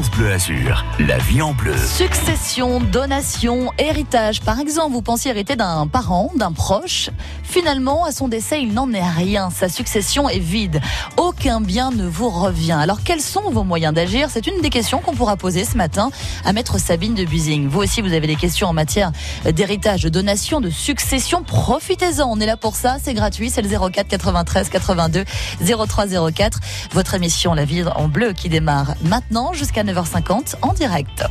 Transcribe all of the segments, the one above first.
Bleu Azur, la vie en bleu. Succession, donation, héritage. Par exemple, vous pensiez hériter d'un parent, d'un proche. Finalement, à son décès, il n'en est rien. Sa succession est vide. Aucun bien ne vous revient. Alors, quels sont vos moyens d'agir? C'est une des questions qu'on pourra poser ce matin à Maître Sabine de Busing. Vous aussi, vous avez des questions en matière d'héritage, de donation, de succession. Profitez-en. On est là pour ça. C'est gratuit. C'est le 04 93 82 03 04. Votre émission La vie en bleu qui démarre maintenant jusqu'à 9h50 en direct.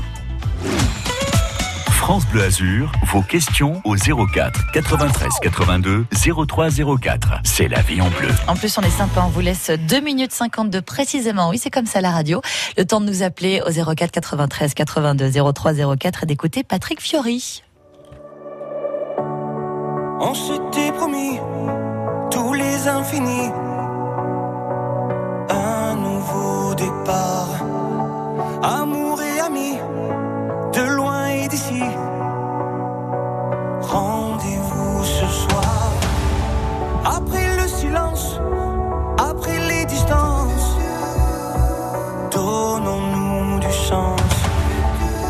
France Bleu Azur, vos questions au 04 93 82 03 04. C'est la vie en bleu. En plus, on est sympa, on vous laisse 2 minutes 52 précisément. Oui, c'est comme ça la radio. Le temps de nous appeler au 04 93 82 03 04 et d'écouter Patrick Fiori. On s'était promis tous les infinis. Un nouveau départ. Amour et amis, de loin et d'ici. Rendez-vous ce soir. Après le silence, après les distances. Donnons-nous du sens.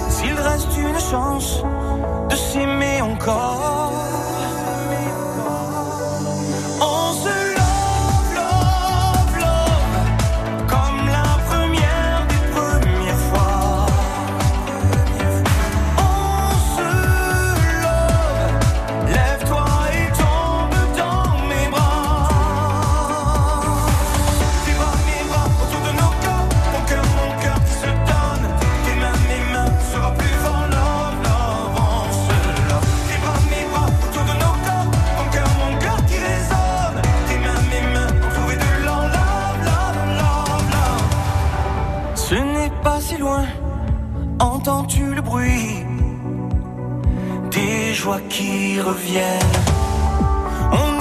S'il reste une chance de s'aimer encore. Reviennent On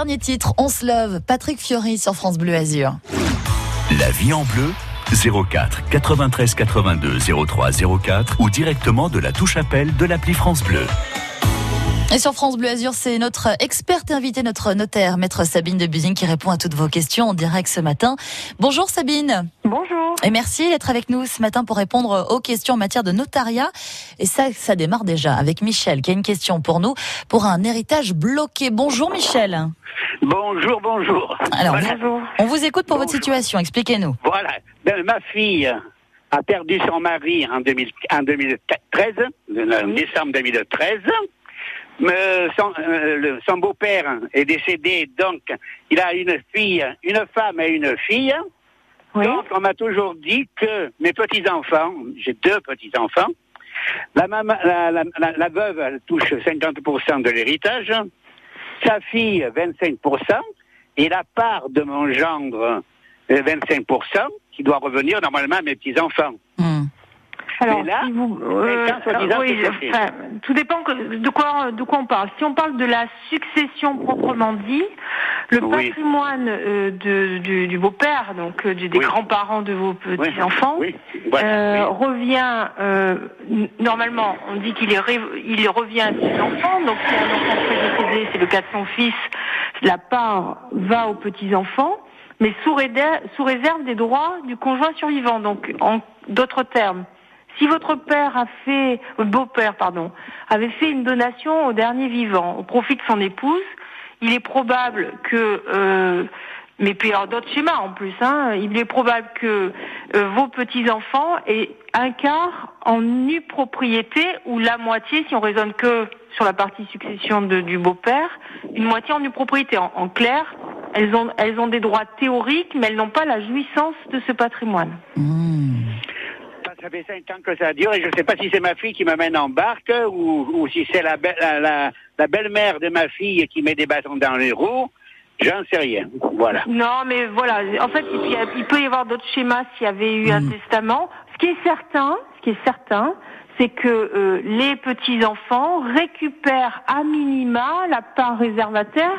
dernier titre, On se love, Patrick Fiori sur France Bleu Azur. La vie en bleu 04 93 82 03 04 ou directement de la touche appel de l'appli France Bleu. Et sur France Bleu Azur, c'est notre experte invitée, notre notaire, maître Sabine de Busing, qui répond à toutes vos questions en direct ce matin. Bonjour Sabine. Bonjour. Et merci d'être avec nous ce matin pour répondre aux questions en matière de notariat. Et ça, ça démarre déjà avec Michel, qui a une question pour nous, pour un héritage bloqué. Bonjour Michel. Bonjour, bonjour. Alors, on vous écoute pour votre situation. Expliquez-nous. Voilà. Ben, ma fille a perdu son mari en, 2000 en 2013, en décembre 2013. Mais son euh, son beau-père est décédé, donc il a une fille, une femme et une fille. Oui. Donc on m'a toujours dit que mes petits-enfants, j'ai deux petits-enfants, la, maman, la, la, la- la veuve elle touche 50% de l'héritage, sa fille 25%, et la part de mon gendre euh, 25%, qui doit revenir normalement à mes petits-enfants. Hmm. Alors, là, si vous, euh, oui, enfin, tout dépend que- de quoi, de quoi on parle. Si on parle de la succession proprement dit, le Oui. patrimoine euh, de, du, du beau-père, donc euh, des Oui. grands-parents de vos Oui, voilà, euh, revient euh, normalement, on dit qu'il est il revient à ses enfants. Donc si un enfant serait décédé, c'est le cas de son fils, la part va aux petits enfants, mais sous réserve des droits du conjoint survivant. Donc en d'autres termes, si votre père a fait, euh, beau-père pardon, avait fait une donation au dernier vivant au profit de son épouse, il est probable que euh, mais puis alors d'autres schémas en plus, hein, il est probable que euh, vos petits-enfants aient un quart en nue propriété ou la moitié, si on raisonne que sur la partie succession du beau-père, une moitié en nue propriété. En, clair, elles ont, elles ont des droits théoriques, mais elles n'ont pas la jouissance de ce patrimoine. Hmm. Ça, fait cinq ans que ça dure et je ne sais pas si c'est ma fille qui m'amène en barque ou, ou si c'est la, be- la, la- la belle-mère de ma fille qui met des bâtons dans les roues. J'en sais rien. Voilà. Non, mais voilà. En fait, il, peut y a- il peut y avoir d'autres schémas s'il y avait eu un testament. Ce qui est certain, ce qui est certain, c'est que euh, les petits enfants récupèrent à minima la part réservataire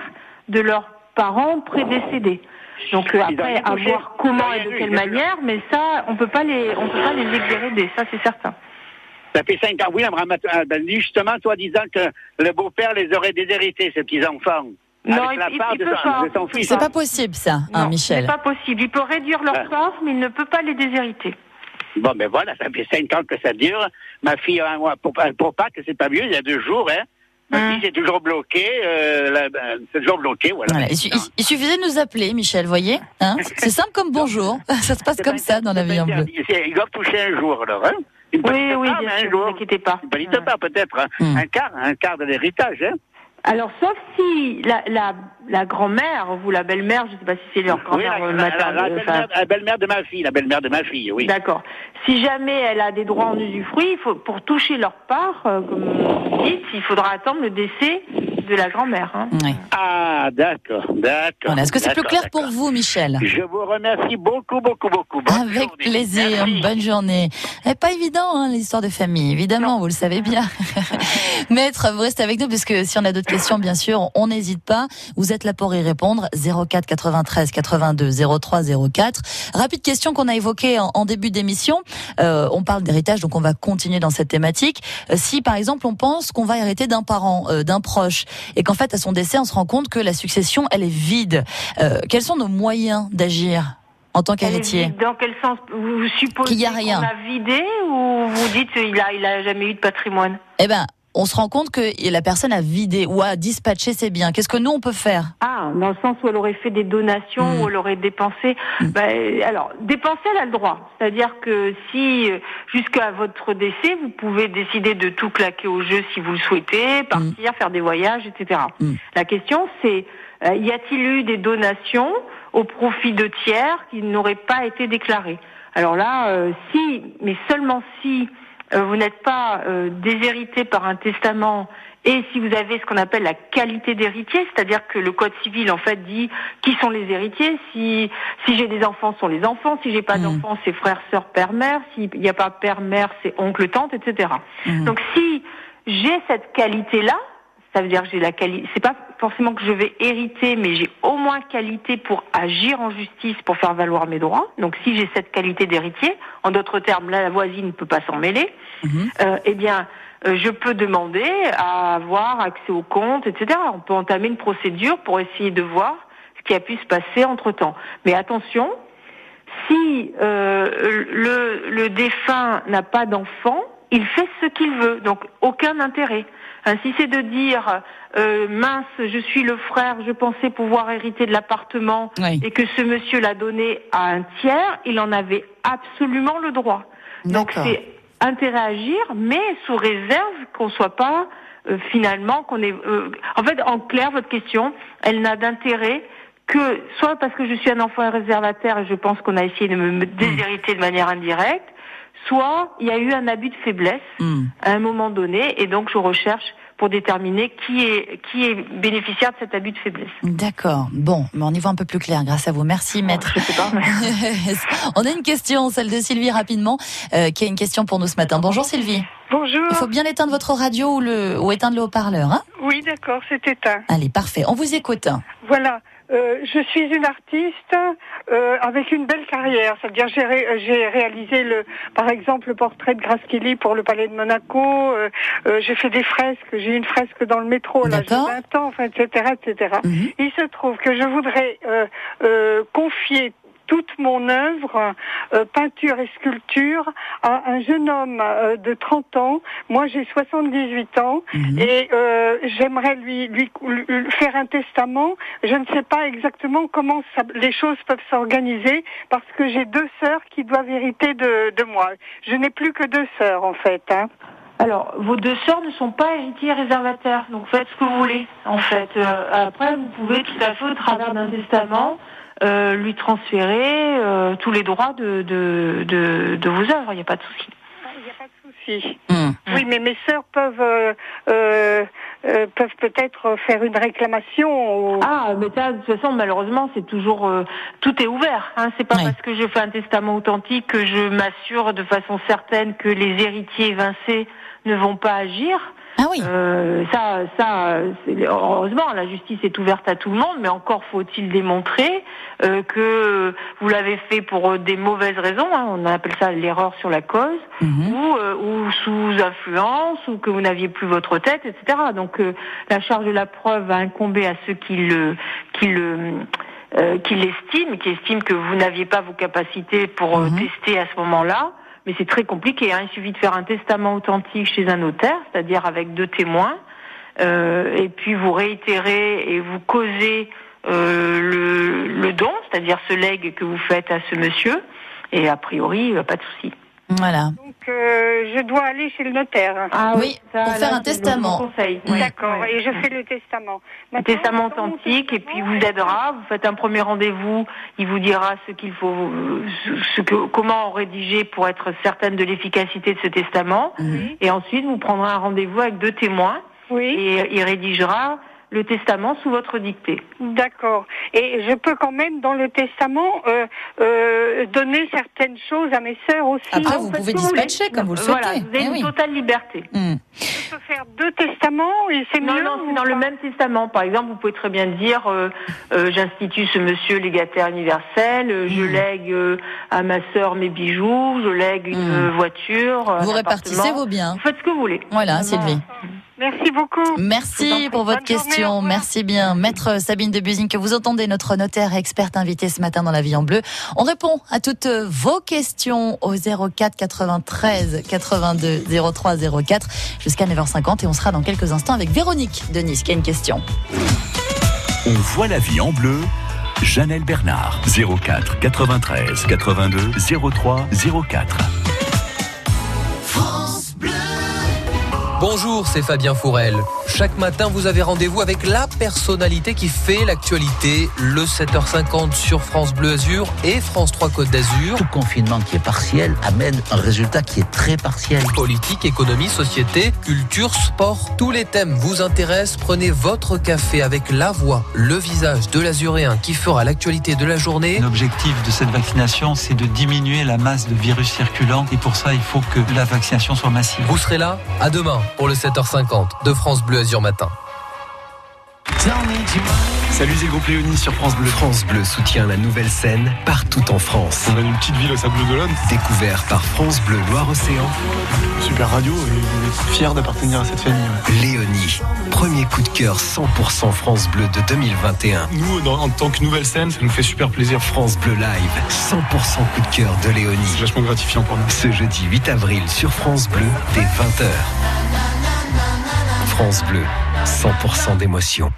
de leurs parents prédécédés. Donc euh, après, à touché. voir comment et de quelle manière, mais ça, on peut pas les, on peut pas les exhéréder. Ça, c'est certain. Ça fait cinq ans. Oui, ah, ben, justement, toi disant que le beau-père les aurait déshérités, ces petits-enfants. Non, avec il- la part il de, peut son, pas. de son fils. C'est pas possible ça, hein, Michel. c'est pas possible. Il peut réduire leur Ah. part, mais il ne peut pas les déshériter. Bon, ben voilà, ça fait cinq ans que ça dure. Ma fille, euh, pour, pour Pâques, c'est pas mieux, il y a deux jours, hein. Fille, c'est toujours bloqué. Euh, la- c'est toujours bloqué, voilà. Voilà, il, su- il- il suffisait de nous appeler, Michel, voyez hein C'est simple comme bonjour. Ça se passe comme ça dans la vie en bleu. Ils doivent toucher un jour, alors, hein. Une Oui, oui, part, bien mais un sûr, ne vous inquiétez pas. Une petite Ouais. part, peut-être. hein. Hum. Un quart, un quart de l'héritage, hein. Alors, sauf si la, la, la grand-mère ou la belle-mère, je ne sais pas si c'est leur Oui, grand-mère la, euh, la- la- maternelle, la enfin, belle-mère la belle-mère de ma fille, la belle-mère de ma fille, oui. D'accord. Si jamais elle a des droits en usufruit, il faut, pour toucher leur part, euh, comme vous dites, il faudra attendre le décès de la grand-mère. hein. Ouais. Ah, d'accord, d'accord. Voilà. Est-ce que c'est plus clair pour vous, Michel? Je vous remercie beaucoup, beaucoup, beaucoup. Bonne Avec journée. plaisir, Merci. bonne journée. Et pas évident, hein, l'histoire de famille, évidemment, vous le savez bien. Maître, vous restez avec nous parce que si on a d'autres questions, bien sûr, on n'hésite pas. Vous êtes là pour y répondre. 04 93 82 03 04. Rapide question qu'on a évoquée en, en début d'émission. Euh, on parle d'héritage, donc on va continuer dans cette thématique. Euh, si, par exemple, on pense qu'on va hériter d'un parent, euh, d'un proche, et qu'en fait, à son décès, on se rend compte que la succession, elle est vide. Euh, quels sont nos moyens d'agir en tant qu'héritier. Dans quel sens? Vous supposez Qu'il y a rien. qu'on a vidé ou vous dites qu'il a, il a jamais eu de patrimoine? Eh ben, on se rend compte que la personne a vidé ou a dispatché ses biens. Qu'est-ce que nous on peut faire? Ah, dans le sens où elle aurait fait des donations, Mm. où elle aurait dépensé. Ben, alors, dépenser, elle a le droit. C'est-à-dire que si, euh, jusqu'à votre décès, vous pouvez décider de tout claquer au jeu si vous le souhaitez, partir, faire des voyages, etc. Mm. La question, c'est, euh, y a-t-il eu des donations au profit de tiers qui n'auraient pas été déclarées? Alors là, euh, si, mais seulement si vous n'êtes pas euh, déshérité par un testament et si vous avez ce qu'on appelle la qualité d'héritier, c'est-à-dire que le code civil en fait dit qui sont les héritiers, si si j'ai des enfants, ce sont les enfants, si j'ai pas Mhm. d'enfants, c'est frère, sœur, père, mère, s'il n'y a pas père, mère, c'est oncle, tante, etc. Mhm. Donc si j'ai cette qualité-là, ça veut dire que j'ai la qualité. C'est pas forcément que je vais hériter, mais j'ai au moins qualité pour agir en justice, pour faire valoir mes droits. Donc, si j'ai cette qualité d'héritier, en d'autres termes, là, la voisine ne peut pas s'en mêler. Mhm. euh, eh bien, euh, je peux demander à avoir accès au compte, etc. On peut entamer une procédure pour essayer de voir ce qui a pu se passer entre temps. Mais attention, si euh, le, le défunt n'a pas d'enfant, il fait ce qu'il veut, donc aucun intérêt. Hein, si c'est de dire euh, mince, je suis le frère, je pensais pouvoir hériter de l'appartement Oui. et que ce monsieur l'a donné à un tiers, il en avait absolument le droit. Donc c'est intérêt à agir, mais sous réserve qu'on soit pas euh, finalement qu'on est. euh, en fait, en clair, votre question, elle n'a d'intérêt que soit parce que je suis un enfant réservataire et je pense qu'on a essayé de me, me déshériter de manière indirecte, soit il y a eu un abus de faiblesse Hmm. à un moment donné et donc je recherche pour déterminer qui est qui est bénéficiaire de cet abus de faiblesse. D'accord. Bon, mais on y voit un peu plus clair grâce à vous. Merci, maître. Je sais pas, mais- on a une question, celle de Sylvie rapidement, euh, qui a une question pour nous ce matin. Bonjour Sylvie. Bonjour. Il faut bien éteindre votre radio ou, le, ou éteindre le haut-parleur. Hein? Oui, d'accord, c'est éteint. Allez, parfait. On vous écoute. Voilà. Euh, je suis une artiste euh, avec une belle carrière. C'est-à-dire j'ai ré- j'ai réalisé le, par exemple le portrait de Grace Kelly pour le Palais de Monaco. euh, euh, j'ai fait des fresques. J'ai une fresque dans le métro. Là, j'ai D'accord. 20 ans, enfin, etc., etc. Mhm. Il se trouve que je voudrais euh, euh, confier toute mon œuvre, euh, peinture et sculpture, à un jeune homme euh, de 30 ans. Moi, j'ai 78 ans Mhm. et euh, j'aimerais lui, lui, lui faire un testament. Je ne sais pas exactement comment ça- les choses peuvent s'organiser parce que j'ai deux sœurs qui doivent hériter de, de moi. Je n'ai plus que deux sœurs en fait. Hein. Alors, vos deux sœurs ne sont pas héritiers réservataires, donc faites ce que vous voulez, en fait. Euh, après, vous pouvez tout à fait, au travers d'un testament, euh, lui transférer euh, tous les droits de, de, de, de vos œuvres, il n'y a pas de souci. Il n'y a pas de souci. Mhm. Oui, mais mes sœurs peuvent euh, peuvent peut-être faire une réclamation. ou- Ah, mais ça, de toute façon, malheureusement, c'est toujours euh, tout est ouvert. Hein. C'est pas parce que je fais un testament authentique que je m'assure de façon certaine que les héritiers évincés ne vont pas agir. Ah oui. Euh, ça, ça, heureusement, la justice est ouverte à tout le monde, mais encore faut-il démontrer euh, que vous l'avez fait pour euh, des mauvaises raisons. hein, on appelle ça l'erreur sur la cause, Mhm. ou, euh, ou sous influence, ou que vous n'aviez plus votre tête, etc. Donc, euh, la charge de la preuve va incomber à ceux qui le, qui le euh, qui l'estiment, qui estiment que vous n'aviez pas vos capacités pour Mhm. tester à ce moment-là. Mais c'est très compliqué. Hein. Il suffit de faire un testament authentique chez un notaire, c'est-à-dire avec deux témoins, euh, et puis vous réitérez et vous causez euh, le, le don, c'est-à-dire ce legs que vous faites à ce monsieur. Et a priori, euh, pas de souci. Voilà. Donc euh, je dois aller chez le notaire. Ah Oui, pour faire un testament. le conseil. Oui. D'accord. Et je fais le testament. Maintenant, testament authentique et puis il vous aidera. Vous faites un premier rendez-vous, il vous dira ce qu'il faut, ce que, comment rédiger pour être certaine de l'efficacité de ce testament. Et ensuite, vous prendrez un rendez-vous avec deux témoins Oui. et il rédigera le testament sous votre dictée. D'accord. Et je peux quand même, dans le testament, euh, euh, donner certaines choses à mes sœurs aussi. Après, Ah, vous pouvez dispatcher comme vous le Voilà, souhaitez. vous avez Eh une oui. totale liberté. Mhm. Je peux faire deux testaments et c'est Non, mieux. non, c'est dans le même testament. Par exemple, vous pouvez très bien dire euh, euh, j'institue ce monsieur légataire universel, euh, je Mm. lègue euh, à ma sœur mes bijoux, je lègue une Mm. euh, voiture. un Vous répartissez appartement. vos biens. Vous faites ce que vous voulez. Voilà. Sylvie. Merci beaucoup. Merci pour votre journée, question. Merci bien. Maître Sabine de Busine, que vous entendez, notre notaire experte invitée ce matin dans la vie en bleu. On répond à toutes vos questions au 04 93 82 03 04 jusqu'à 9h50 et on sera dans quelques instants avec Véronique de Nice qui a une question. On voit la vie en bleu. Janelle Bernard, 04 93 82 03 04. Bonjour, c'est Fabien Fourel. Chaque matin, vous avez rendez-vous avec la personnalité qui fait l'actualité, le 7h50 sur France Bleu Azur et France 3 Côte d'Azur. Tout confinement qui est partiel amène un résultat qui est très partiel. Politique, économie, société, culture, sport, tous les thèmes vous intéressent. Prenez votre café avec la voix, le visage de l'azuréen qui fera l'actualité de la journée. L'objectif de cette vaccination, c'est de diminuer la masse de virus circulant et pour ça, il faut que la vaccination soit massive. Vous serez là à demain pour le 7h50 de France Bleu Azur Matin. Salut, c'est le groupe Léonie sur France Bleu. France Bleu soutient la nouvelle scène partout en France. On a une petite ville au Sable d'Olonne. Découvert par France Bleu Loire-Océan. Super radio et fier d'appartenir à cette famille. Léonie, premier coup de cœur 100% France Bleu de 2021. Nous, en tant que nouvelle scène, ça nous fait super plaisir. France Bleu Live, 100% coup de cœur de C'est Léonie. vachement gratifiant pour nous. Ce jeudi 8 avril sur France Bleu dès 20h. France Bleu, 100% d'émotion.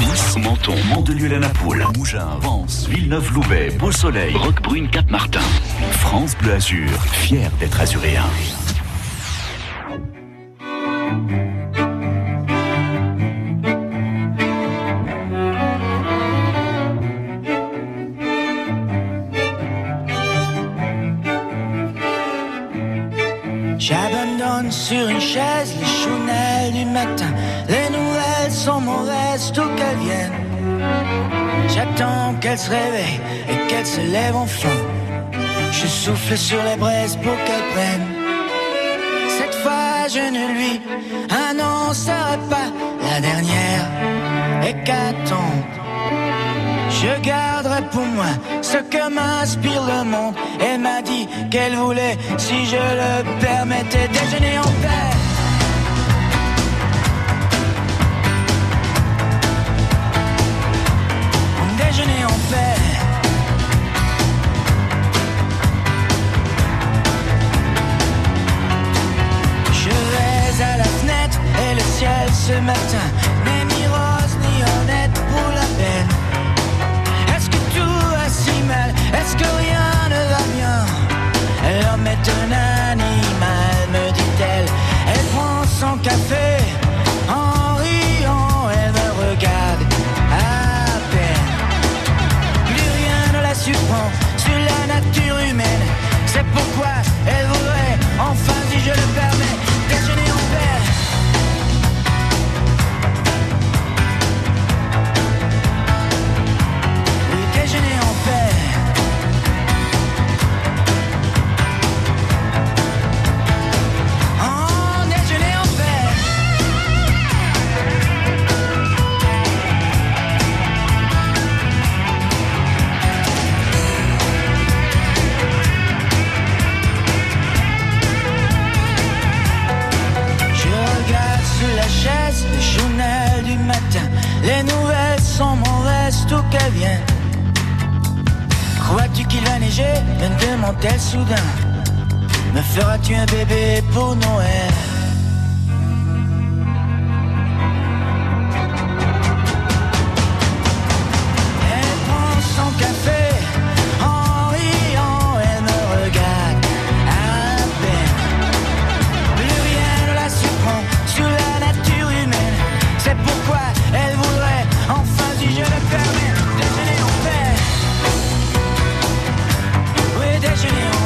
Nice, Menton, Mandelieu-la-Napoule, Mougins, Vence, Villeneuve-Loubet, Beau-Soleil, Roquebrune, Cap-Martin. France Bleu Azur, fier d'être azuréen. J'abandonne sur une chaise, les Les nouvelles sont mauvaises, tout qu'elles viennent. J'attends qu'elle se réveille et qu'elle se lève enfin. Je souffle sur les braises pour qu'elle prenne. Cette fois, je ne lui annoncerai pas la dernière hécatombe. Je garderai pour moi ce que m'inspire le monde. Elle m'a dit qu'elle voulait, si je le permettais, déjeuner en paix. Ce matin me demande-t-elle soudain. Me feras-tu un bébé pour Noël? Elle prend son café en riant, elle me regarde à peine. Plus rien ne la surprend sur la nature humaine. C'est pourquoi elle voudrait, enfin si je le permets, Oui,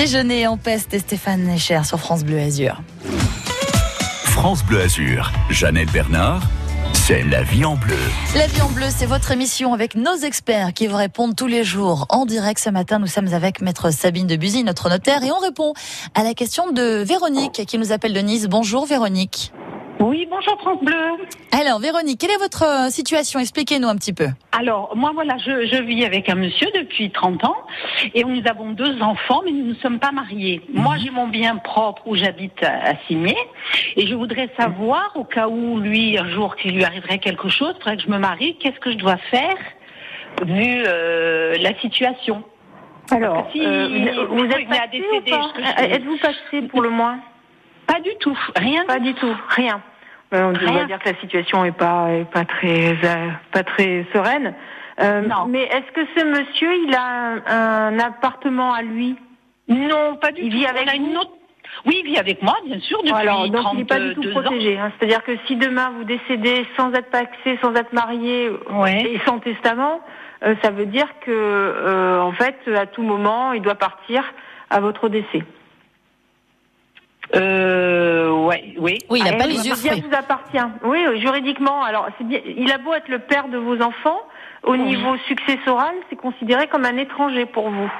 Déjeuner en paix, c'était Stéphane Necher sur France Bleu Azur. France Bleu Azur, Jeannette Bernard, c'est la vie en bleu. La vie en bleu, c'est votre émission avec nos experts qui vous répondent tous les jours en direct. Ce matin, nous sommes avec maître Sabine de Buzy, notre notaire, et on répond à la question de Véronique qui nous appelle de Nice. Bonjour Véronique. Oui, bonjour France Bleu. Alors Véronique, quelle est votre euh, situation? Expliquez-nous un petit peu. Alors, moi, voilà, je, je vis avec un monsieur depuis 30 ans et nous avons deux enfants, mais nous ne sommes pas mariés. Moi, j'ai mon bien propre où j'habite à, à Cimier et je voudrais savoir, au cas où lui, un jour, qu'il lui arriverait quelque chose, il faudrait que je me marie, qu'est-ce que je dois faire vu euh, la situation? Alors, Si euh, vous, vous êtes passé décédé, ou pas Êtes-vous passé pour le moins? Pas du tout, rien. Pas du tout, rien. Euh, on doit dire que la situation est pas est pas très euh, pas très sereine. Euh, mais est-ce que ce monsieur, il a un, un appartement à lui? Non, pas du il tout. vit On avec a une autre- Oui, il vit avec moi, bien sûr, depuis Alors, donc il n'est pas du tout 32 ans. protégé. hein. C'est-à-dire que si demain vous décédez sans être paxé, sans être marié et sans testament, euh, ça veut dire que euh, en fait, à tout moment, il doit partir à votre décès. Euh, ouais, oui. Oui, il a Eh pas les yeux vous appartient. Oui, juridiquement. Alors, bien. Il a beau être le père de vos enfants, au niveau successoral, c'est considéré comme un étranger pour vous.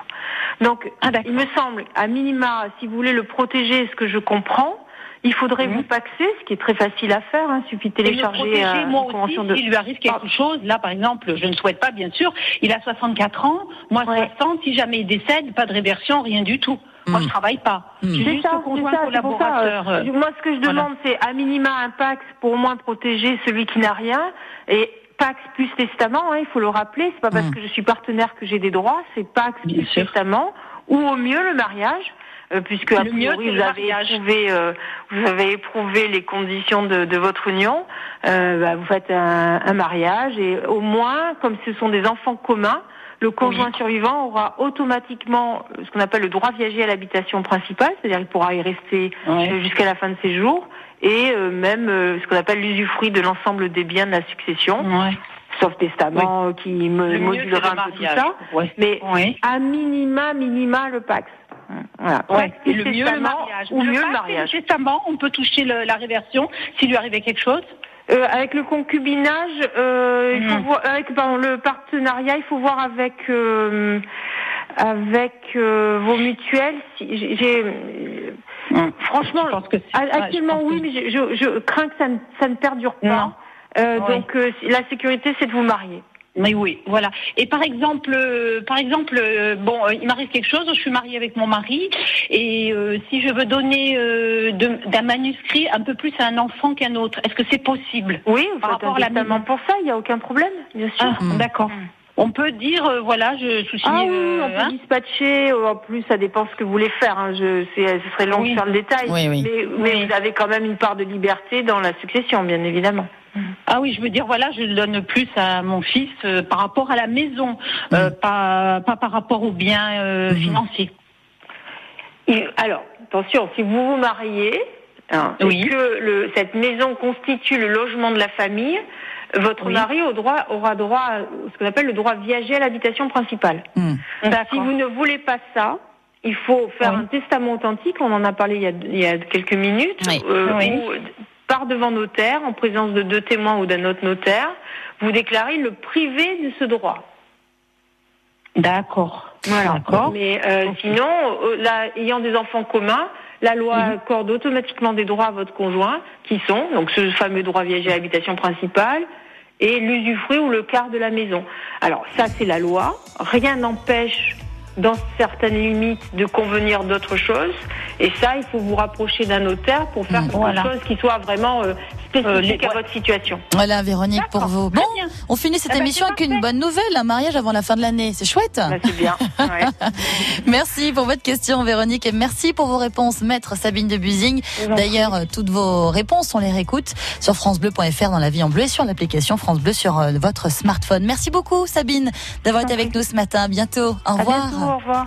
Donc, Ah, il me semble, à minima, si vous voulez le protéger, ce que je comprends, Il faudrait vous paxer, ce qui est très facile à faire. Hein. Il suffit de télécharger protéger, euh, moi une aussi, convention de. s'il lui arrive quelque chose, là par exemple, je ne souhaite pas bien sûr, il a 64 ans, moi 60, si jamais il décède, pas de réversion, rien du tout. Moi je travaille pas. C'est juste ça, conjoint c'est ça, c'est pour ça, collaborateur. euh, euh, Moi, ce que je voilà. demande, c'est à minima un Pax pour au moins protéger celui qui n'a rien. Et Pax plus testament, hein, il faut le rappeler. C'est pas parce que je suis partenaire que j'ai des droits. C'est Pax plus testament, ou au mieux le mariage. euh, puisque a Le mieux, priori c'est vous avez éprouvé, euh, vous avez éprouvé les conditions de, de votre union, euh, bah, vous faites un, un mariage et au moins, comme ce sont des enfants communs, le conjoint survivant aura automatiquement euh, ce qu'on appelle le droit viager à l'habitation principale, c'est-à-dire qu'il pourra y rester jusqu'à la fin de ses jours, et euh, même euh, ce qu'on appelle l'usufruit de l'ensemble des biens de la succession, sauf testament qui me modulera un peu tout ça. Ouais. Mais à minima, minima le Pax. Voilà. Ouais, Pax et le mieux le mariage. Ou le mieux le mariage. Le testament, on peut toucher le- la réversion s'il lui arrivait quelque chose. Euh, avec le concubinage, euh, il faut Mhm. voir, avec pardon, le partenariat, il faut voir avec euh, avec euh, vos mutuelles. Si, j'ai- j'ai, franchement, actuellement oui, mais je, je, je crains que ça ne, ça ne perdure pas. Euh. Donc euh, la sécurité, c'est de vous marier. Mais oui, voilà. Et par exemple, euh, par exemple, euh, bon, euh, il m'arrive quelque chose, je suis mariée avec mon mari, et euh, si je veux donner euh, d'un manuscrit un peu plus à un enfant qu'un autre, est-ce que c'est possible? Oui, par rapport à la maison pour ça, il n'y a aucun problème, bien sûr. Ah, D'accord. On peut dire, euh, voilà, je suis Ah oui, euh, on peut hein. dispatcher. En plus, ça dépend ce que vous voulez faire. Hein. Je, c'est, ce serait long Oui. de faire le détail. Oui, oui. Mais, mais vous avez quand même une part de liberté dans la succession, bien évidemment. Ah oui, je veux dire, voilà, je le donne plus à mon fils euh, par rapport à la maison, euh, pas, pas par rapport aux biens euh, financiers. Et alors, attention, si vous vous mariez hein, Oui. et que le, cette maison constitue le logement de la famille, votre Oui. mari au droit, aura droit à ce qu'on appelle le droit viager à l'habitation principale. Si vous ne voulez pas ça, il faut faire un testament authentique, on en a parlé il y a, il y a quelques minutes, euh, Oui. où, par devant notaire, en présence de deux témoins ou d'un autre notaire, vous déclarez le privé de ce droit. D'accord. Voilà. D'accord. Mais euh, sinon, euh, là, ayant des enfants communs, la loi accorde automatiquement des droits à votre conjoint, qui sont donc ce fameux droit viager à l'habitation principale et l'usufruit ou le quart de la maison. Alors ça, c'est la loi. Rien n'empêche, dans certaines limites, de convenir d'autre chose. Et ça, il faut vous rapprocher d'un notaire pour faire quelque Voilà. chose qui soit vraiment euh, spécifique les- à votre situation. Voilà, Véronique, pour vous. Bon, on finit cette Eh ben, émission avec une bonne nouvelle, un mariage avant la fin de l'année. C'est chouette. Bah, c'est bien. Ouais. merci pour votre question, Véronique, et merci pour vos réponses, maître Sabine de Busing. D'ailleurs, euh, toutes vos réponses, on les réécoute sur francebleu.fr dans la vie en bleu et sur l'application France Bleu sur euh, votre smartphone. Merci beaucoup, Sabine, d'avoir été avec nous ce matin. À bientôt. Au À revoir. bientôt, au revoir.